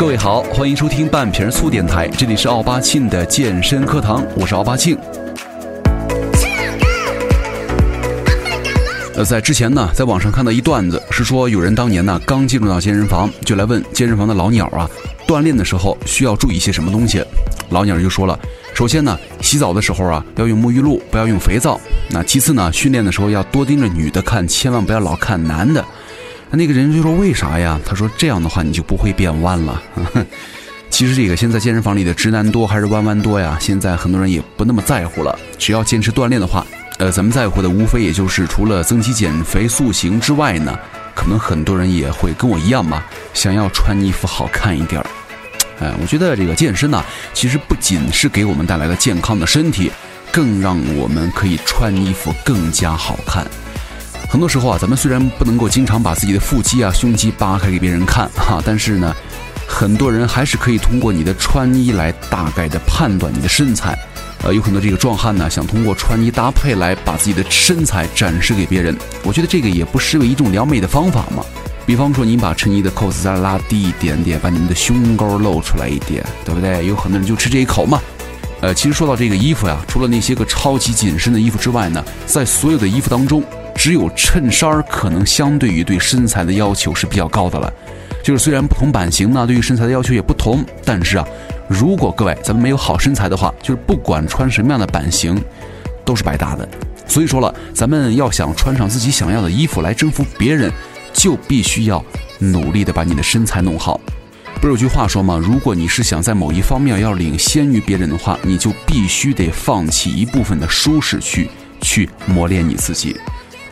各位好，欢迎收听半瓶醋电台，这里是奥巴庆的健身课堂，我是奥巴庆。呃，在之前呢，在网上看到一段子，是说有人当年呢刚进入到健身房，就来问健身房的老鸟啊，锻炼的时候需要注意些什么东西。老鸟就说了，首先呢，洗澡的时候啊要用沐浴露，不要用肥皂。那其次呢，训练的时候要多盯着女的看，千万不要老看男的。那个人就说为啥呀？他说这样的话你就不会变弯了。其实这个现在健身房里的直男多还是弯弯多呀？现在很多人也不那么在乎了，只要坚持锻炼的话，呃，咱们在乎的无非也就是除了增肌减肥塑形之外呢，可能很多人也会跟我一样吧，想要穿衣服好看一点儿。哎，我觉得这个健身呢，其实不仅是给我们带来了健康的身体，更让我们可以穿衣服更加好看。很多时候啊，咱们虽然不能够经常把自己的腹肌啊、胸肌扒开给别人看哈，但是呢，很多人还是可以通过你的穿衣来大概的判断你的身材。呃，有很多这个壮汉呢，想通过穿衣搭配来把自己的身材展示给别人。我觉得这个也不失为一种撩妹的方法嘛。比方说，您把衬衣的扣子再拉低一点点，把你们的胸沟露出来一点，对不对？有很多人就吃这一口嘛。呃，其实说到这个衣服呀，除了那些个超级紧身的衣服之外呢，在所有的衣服当中。只有衬衫可能相对于对身材的要求是比较高的了，就是虽然不同版型呢，对于身材的要求也不同，但是啊，如果各位咱们没有好身材的话，就是不管穿什么样的版型，都是白搭的。所以说了，咱们要想穿上自己想要的衣服来征服别人，就必须要努力的把你的身材弄好。不是有句话说吗？如果你是想在某一方面要领先于别人的话，你就必须得放弃一部分的舒适区，去磨练你自己。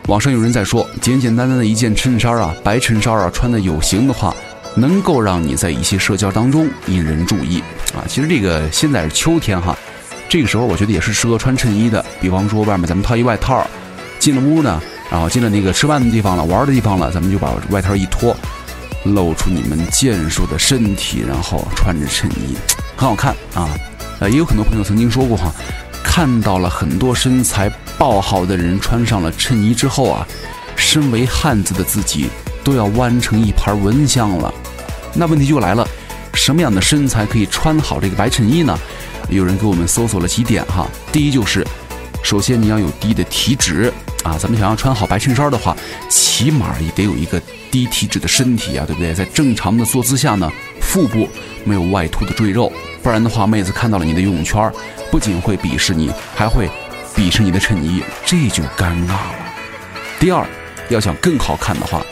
网上有人在说，简简单单的一件衬衫啊，白衬衫啊，穿的有型的话，能够让你在一些社交当中引人注意啊。其实这个现在是秋天哈，这个时候我觉得也是适合穿衬衣的。比方说外面咱们套一外套，进了屋呢，然后进了那个吃饭的地方了、玩的地方了，咱们就把外套一脱，露出你们健硕的身体，然后穿着衬衣，很好看啊。呃，也有很多朋友曾经说过哈。看到了很多身材爆好的人穿上了衬衣之后啊，身为汉子的自己都要弯成一盘蚊香了。那问题就来了，什么样的身材可以穿好这个白衬衣呢？有人给我们搜索了几点哈。第一就是，首先你要有低的体脂啊，咱们想要穿好白衬衫的话，起码也得有一个低体脂的身体啊，对不对？在正常的坐姿下呢，腹部没有外凸的赘肉，不然的话，妹子看到了你的游泳圈。不仅会鄙视你，还会鄙视你的衬衣，这就尴尬了。第二，要想更好看的话，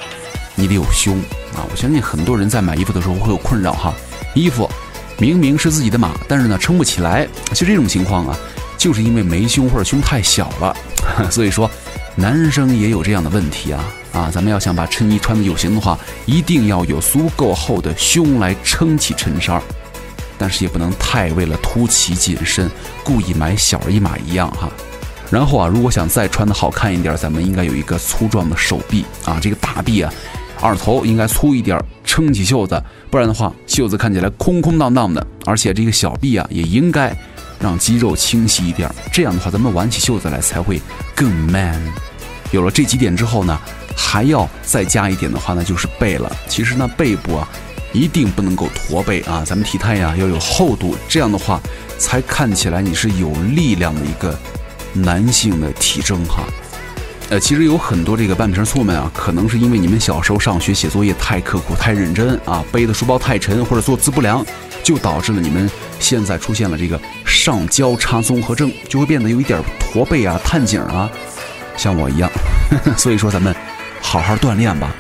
你得有胸啊！我相信很多人在买衣服的时候会有困扰哈，衣服明明是自己的码，但是呢撑不起来。其实这种情况啊，就是因为没胸或者胸太小了。所以说，男生也有这样的问题啊啊！咱们要想把衬衣穿的有型的话，一定要有足够厚的胸来撑起衬衫。但是也不能太为了凸起紧身，故意买小一码一样哈。然后啊，如果想再穿的好看一点，咱们应该有一个粗壮的手臂啊，这个大臂啊，二头应该粗一点，撑起袖子，不然的话，袖子看起来空空荡荡的。而且这个小臂啊，也应该让肌肉清晰一点，这样的话，咱们挽起袖子来才会更 man。有了这几点之后呢，还要再加一点的话呢，就是背了。其实呢，背部啊。一定不能够驼背啊！咱们体态呀要有厚度，这样的话才看起来你是有力量的一个男性的体征哈。呃，其实有很多这个半瓶醋们啊，可能是因为你们小时候上学写作业太刻苦、太认真啊，背的书包太沉或者坐姿不良，就导致了你们现在出现了这个上交叉综合症，就会变得有一点驼背啊、探颈啊，像我一样。所以说，咱们好好锻炼吧。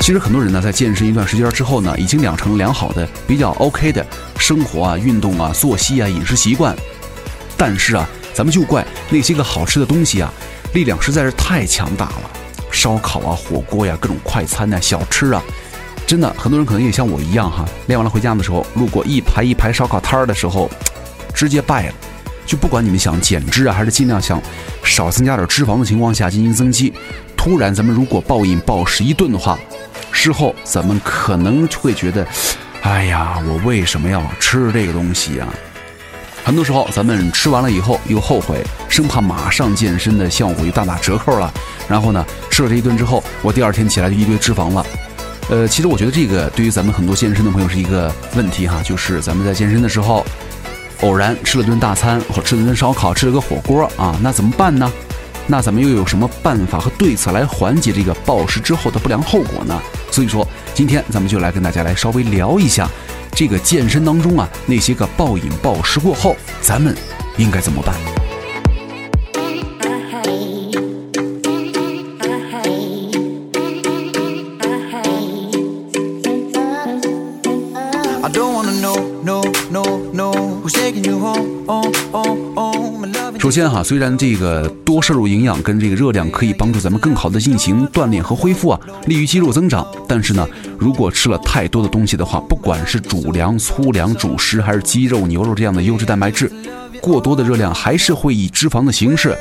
其实很多人呢，在健身一段时间之后呢，已经养成良好的、比较 OK 的生活啊、运动啊、作息啊、饮食习惯。但是啊，咱们就怪那些个好吃的东西啊，力量实在是太强大了，烧烤啊、火锅呀、各种快餐呐、小吃啊，真的很多人可能也像我一样哈，练完了回家的时候，路过一排一排烧烤摊儿的时候，直接败了。就不管你们想减脂啊，还是尽量想少增加点脂肪的情况下进行增肌，突然咱们如果暴饮暴食一顿的话，事后咱们可能会觉得，哎呀，我为什么要吃这个东西呀？很多时候咱们吃完了以后又后悔，生怕马上健身的效果又大打折扣了。然后呢，吃了这一顿之后，我第二天起来就一堆脂肪了。呃，其实我觉得这个对于咱们很多健身的朋友是一个问题哈，就是咱们在健身的时候，偶然吃了顿大餐，或吃了顿烧烤，吃了个火锅啊，那怎么办呢？那咱们又有什么办法和对策来缓解这个暴食之后的不良后果呢？所以说，今天咱们就来跟大家来稍微聊一下，这个健身当中啊，那些个暴饮暴食过后，咱们应该怎么办？首先哈，虽然这个多摄入营养跟这个热量可以帮助咱们更好的进行锻炼和恢复啊，利于肌肉增长，但是呢，如果吃了太多的东西的话，不管是主粮、粗粮、主食，还是鸡肉、牛肉这样的优质蛋白质，过多的热量还是会以脂肪的形式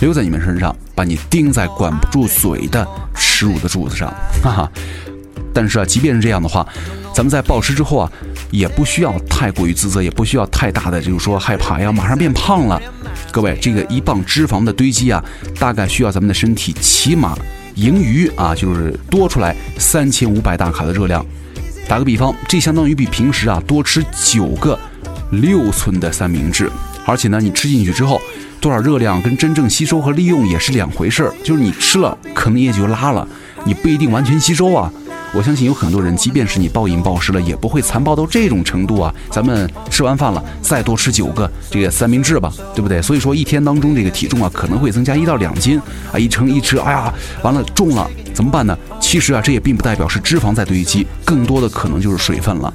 留在你们身上，把你钉在管不住嘴的耻辱的柱子上，哈哈。但是啊，即便是这样的话，咱们在暴食之后啊，也不需要太过于自责，也不需要太大的就是说害怕呀，马上变胖了。各位，这个一磅脂肪的堆积啊，大概需要咱们的身体起码盈余啊，就是多出来三千五百大卡的热量。打个比方，这相当于比平时啊多吃九个六寸的三明治。而且呢，你吃进去之后，多少热量跟真正吸收和利用也是两回事儿。就是你吃了，可能也就拉了，你不一定完全吸收啊。我相信有很多人，即便是你暴饮暴食了，也不会残暴到这种程度啊！咱们吃完饭了，再多吃九个这个三明治吧，对不对？所以说一天当中这个体重啊，可能会增加一到两斤啊！一称一吃，哎呀，完了重了，怎么办呢？其实啊，这也并不代表是脂肪在堆积，更多的可能就是水分了。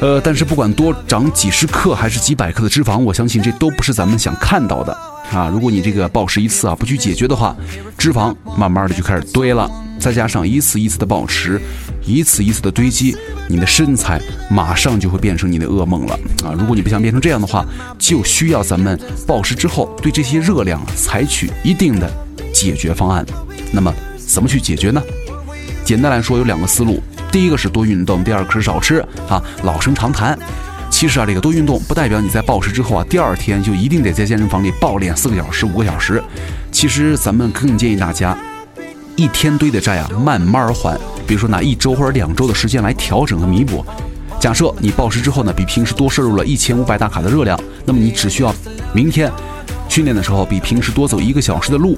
呃，但是不管多长几十克还是几百克的脂肪，我相信这都不是咱们想看到的啊！如果你这个暴食一次啊，不去解决的话，脂肪慢慢的就开始堆了。再加上一次一次的暴食，一次一次的堆积，你的身材马上就会变成你的噩梦了啊！如果你不想变成这样的话，就需要咱们暴食之后对这些热量采取一定的解决方案。那么怎么去解决呢？简单来说有两个思路，第一个是多运动，第二个是少吃啊。老生常谈，其实啊，这个多运动不代表你在暴食之后啊，第二天就一定得在健身房里暴练四个小时、五个小时。其实咱们更建议大家。一天堆的债啊，慢慢还。比如说拿一周或者两周的时间来调整和弥补。假设你暴食之后呢，比平时多摄入了一千五百大卡的热量，那么你只需要明天训练的时候比平时多走一个小时的路，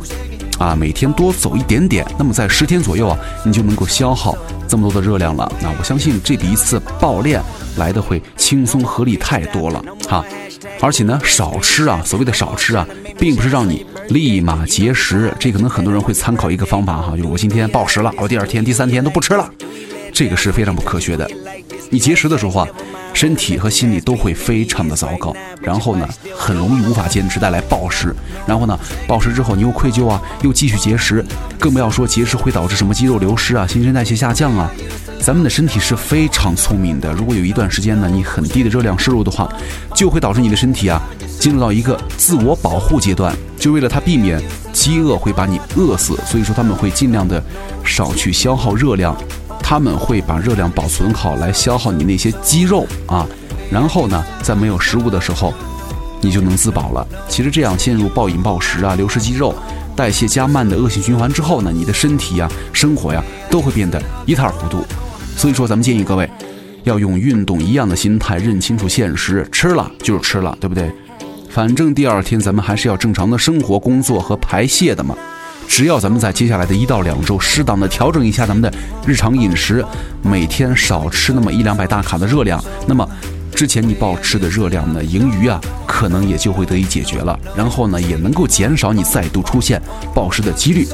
啊，每天多走一点点，那么在十天左右啊，你就能够消耗这么多的热量了。那我相信这比一次暴练来的会轻松合理太多了哈。而且呢，少吃啊，所谓的少吃啊，并不是让你。立马节食，这可能很多人会参考一个方法哈，就是我今天暴食了，我第二天、第三天都不吃了，这个是非常不科学的。你节食的时候啊，身体和心理都会非常的糟糕，然后呢，很容易无法坚持，带来暴食。然后呢，暴食之后你又愧疚啊，又继续节食，更不要说节食会导致什么肌肉流失啊、新陈代谢下降啊。咱们的身体是非常聪明的，如果有一段时间呢，你很低的热量摄入的话，就会导致你的身体啊。进入到一个自我保护阶段，就为了它避免饥饿会把你饿死，所以说他们会尽量的少去消耗热量，他们会把热量保存好来消耗你那些肌肉啊，然后呢，在没有食物的时候，你就能自保了。其实这样陷入暴饮暴食啊、流失肌肉、代谢加慢的恶性循环之后呢，你的身体呀、生活呀都会变得一塌糊涂。所以说，咱们建议各位要用运动一样的心态，认清楚现实，吃了就是吃了，对不对？反正第二天咱们还是要正常的生活、工作和排泄的嘛。只要咱们在接下来的一到两周适当的调整一下咱们的日常饮食，每天少吃那么一两百大卡的热量，那么之前你暴吃的热量呢，盈余啊，可能也就会得以解决了。然后呢，也能够减少你再度出现暴食的几率。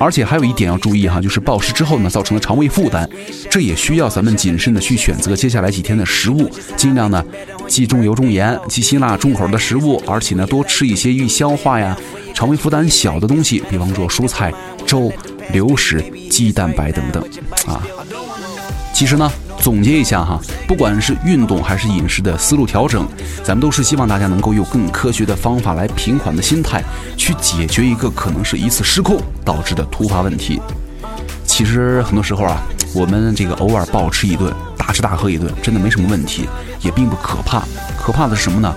而且还有一点要注意哈，就是暴食之后呢，造成了肠胃负担，这也需要咱们谨慎的去选择接下来几天的食物，尽量呢忌重油重盐、忌辛辣重口的食物，而且呢多吃一些易消化呀、肠胃负担小的东西，比方说蔬菜、粥、流食、鸡蛋白等等啊。其实呢。总结一下哈，不管是运动还是饮食的思路调整，咱们都是希望大家能够用更科学的方法来平缓的心态去解决一个可能是一次失控导致的突发问题。其实很多时候啊，我们这个偶尔暴吃一顿，大吃大喝一顿，真的没什么问题，也并不可怕。可怕的是什么呢？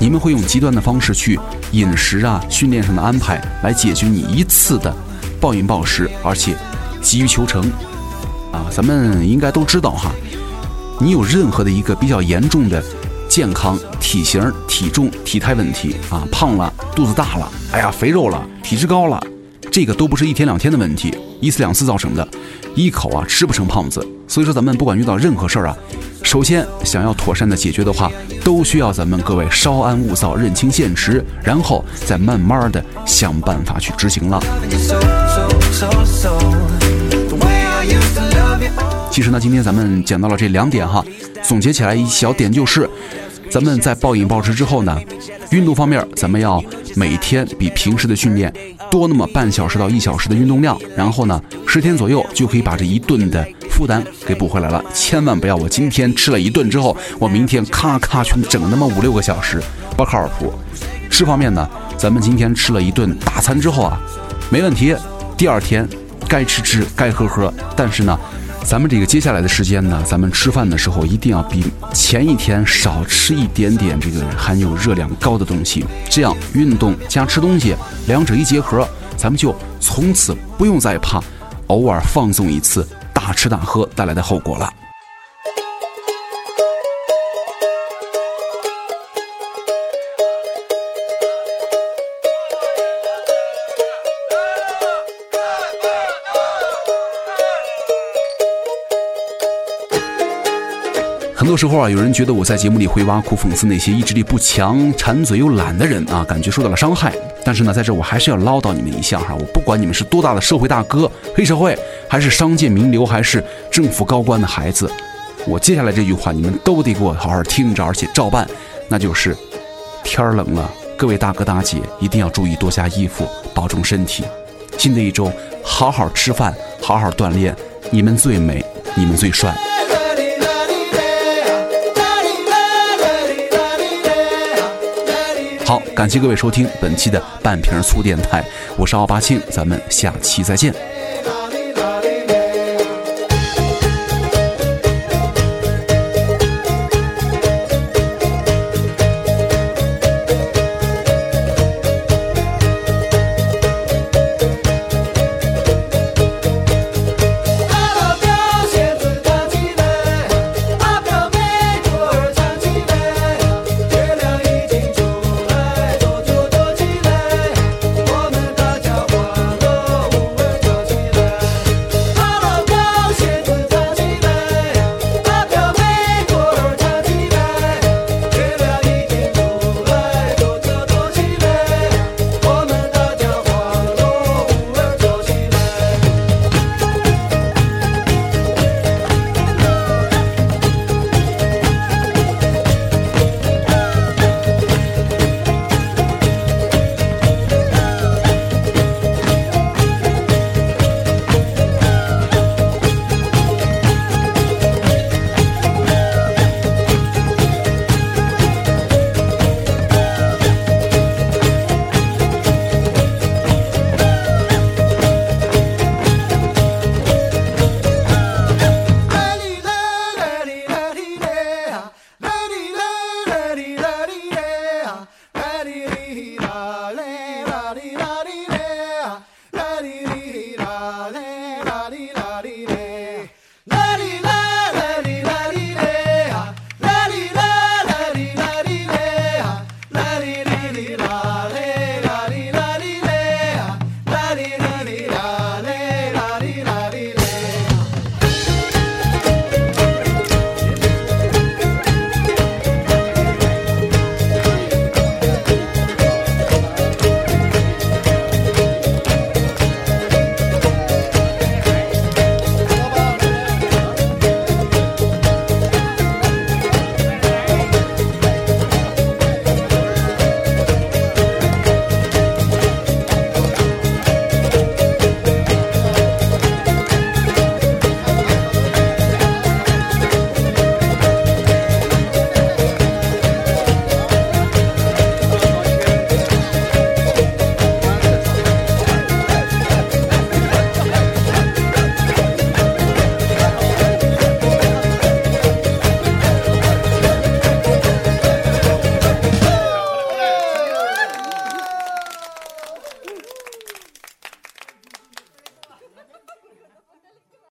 你们会用极端的方式去饮食啊、训练上的安排来解决你一次的暴饮暴食，而且急于求成啊！咱们应该都知道哈，你有任何的一个比较严重的健康、体型、体重、体态问题啊，胖了、肚子大了，哎呀，肥肉了、体脂高了，这个都不是一天两天的问题，一次两次造成的，一口啊吃不成胖子。所以说，咱们不管遇到任何事儿啊。首先，想要妥善的解决的话，都需要咱们各位稍安勿躁，认清现实，然后再慢慢的想办法去执行了。其实呢，今天咱们讲到了这两点哈，总结起来一小点就是，咱们在暴饮暴食之后呢，运动方面咱们要每天比平时的训练多那么半小时到一小时的运动量，然后呢，十天左右就可以把这一顿的。负担给补回来了，千万不要我今天吃了一顿之后，我明天咔咔去整那么五六个小时，不靠谱。吃方面呢，咱们今天吃了一顿大餐之后啊，没问题，第二天该吃吃，该喝喝。但是呢，咱们这个接下来的时间呢，咱们吃饭的时候一定要比前一天少吃一点点这个含有热量高的东西，这样运动加吃东西两者一结合，咱们就从此不用再怕偶尔放纵一次。大吃大喝带来的后果了。多时候啊，有人觉得我在节目里会挖苦讽刺那些意志力不强、馋嘴又懒的人啊，感觉受到了伤害。但是呢，在这我还是要唠叨你们一下哈，我不管你们是多大的社会大哥、黑社会，还是商界名流，还是政府高官的孩子，我接下来这句话你们都得给我好好听着，而且照办。那就是天冷了，各位大哥大姐一定要注意多加衣服，保重身体。新的一周，好好吃饭，好好锻炼，你们最美，你们最帅。好，感谢各位收听本期的半瓶醋电台，我是奥巴庆，咱们下期再见。